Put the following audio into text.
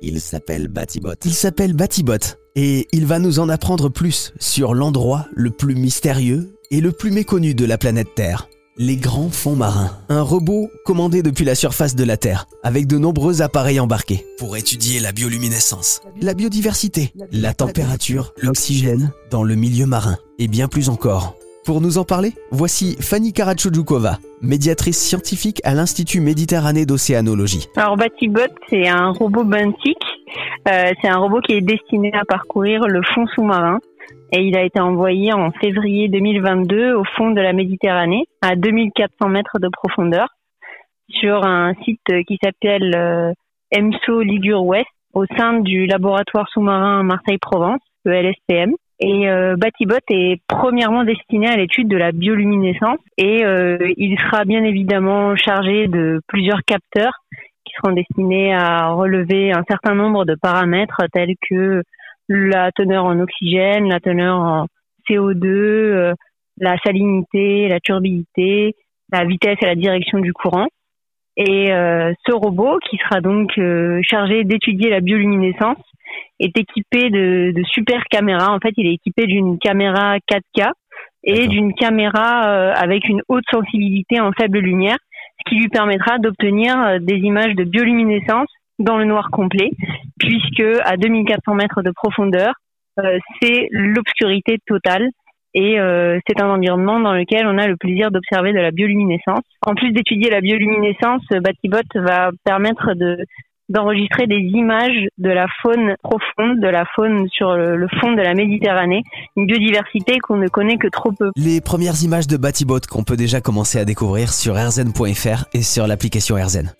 Il s'appelle Batibot. Il s'appelle Batibot et il va nous en apprendre plus sur l'endroit le plus mystérieux et le plus méconnu de la planète Terre. Les grands fonds marins. Un robot commandé depuis la surface de la Terre, avec de nombreux appareils embarqués. Pour étudier la bioluminescence, la biodiversité, la température, l'oxygène dans le milieu marin, et bien plus encore. Pour nous en parler, voici Fanny Karachudjoukova, médiatrice scientifique à l'Institut Méditerranée d'Océanologie. Alors Batibot, c'est un robot benthique. Euh, c'est un robot qui est destiné à parcourir le fond sous-marin et il a été envoyé en février 2022 au fond de la Méditerranée, à 2400 mètres de profondeur, sur un site qui s'appelle euh, EMSO Ligure Ouest, au sein du laboratoire sous-marin Marseille-Provence, le LSPM. Et euh, Batibot est premièrement destiné à l'étude de la bioluminescence et euh, il sera bien évidemment chargé de plusieurs capteurs qui seront destinés à relever un certain nombre de paramètres tels que la teneur en oxygène, la teneur en CO2, euh, la salinité, la turbidité, la vitesse et la direction du courant. Et euh, ce robot, qui sera donc euh, chargé d'étudier la bioluminescence, est équipé de, de, super caméras. En fait, il est équipé d'une caméra 4K et d'une caméra avec une haute sensibilité en faible lumière, ce qui lui permettra d'obtenir des images de bioluminescence dans le noir complet, puisque à 2400 mètres de profondeur, euh, c'est l'obscurité totale et euh, c'est un environnement dans lequel on a le plaisir d'observer de la bioluminescence. En plus d'étudier la bioluminescence, Batibot va permettre de d'enregistrer des images de la faune profonde, de la faune sur le, fond de la Méditerranée, une biodiversité qu'on ne connaît que trop peu. Les premières images de Batibot qu'on peut déjà commencer à découvrir sur rzn.fr et sur l'application RZN.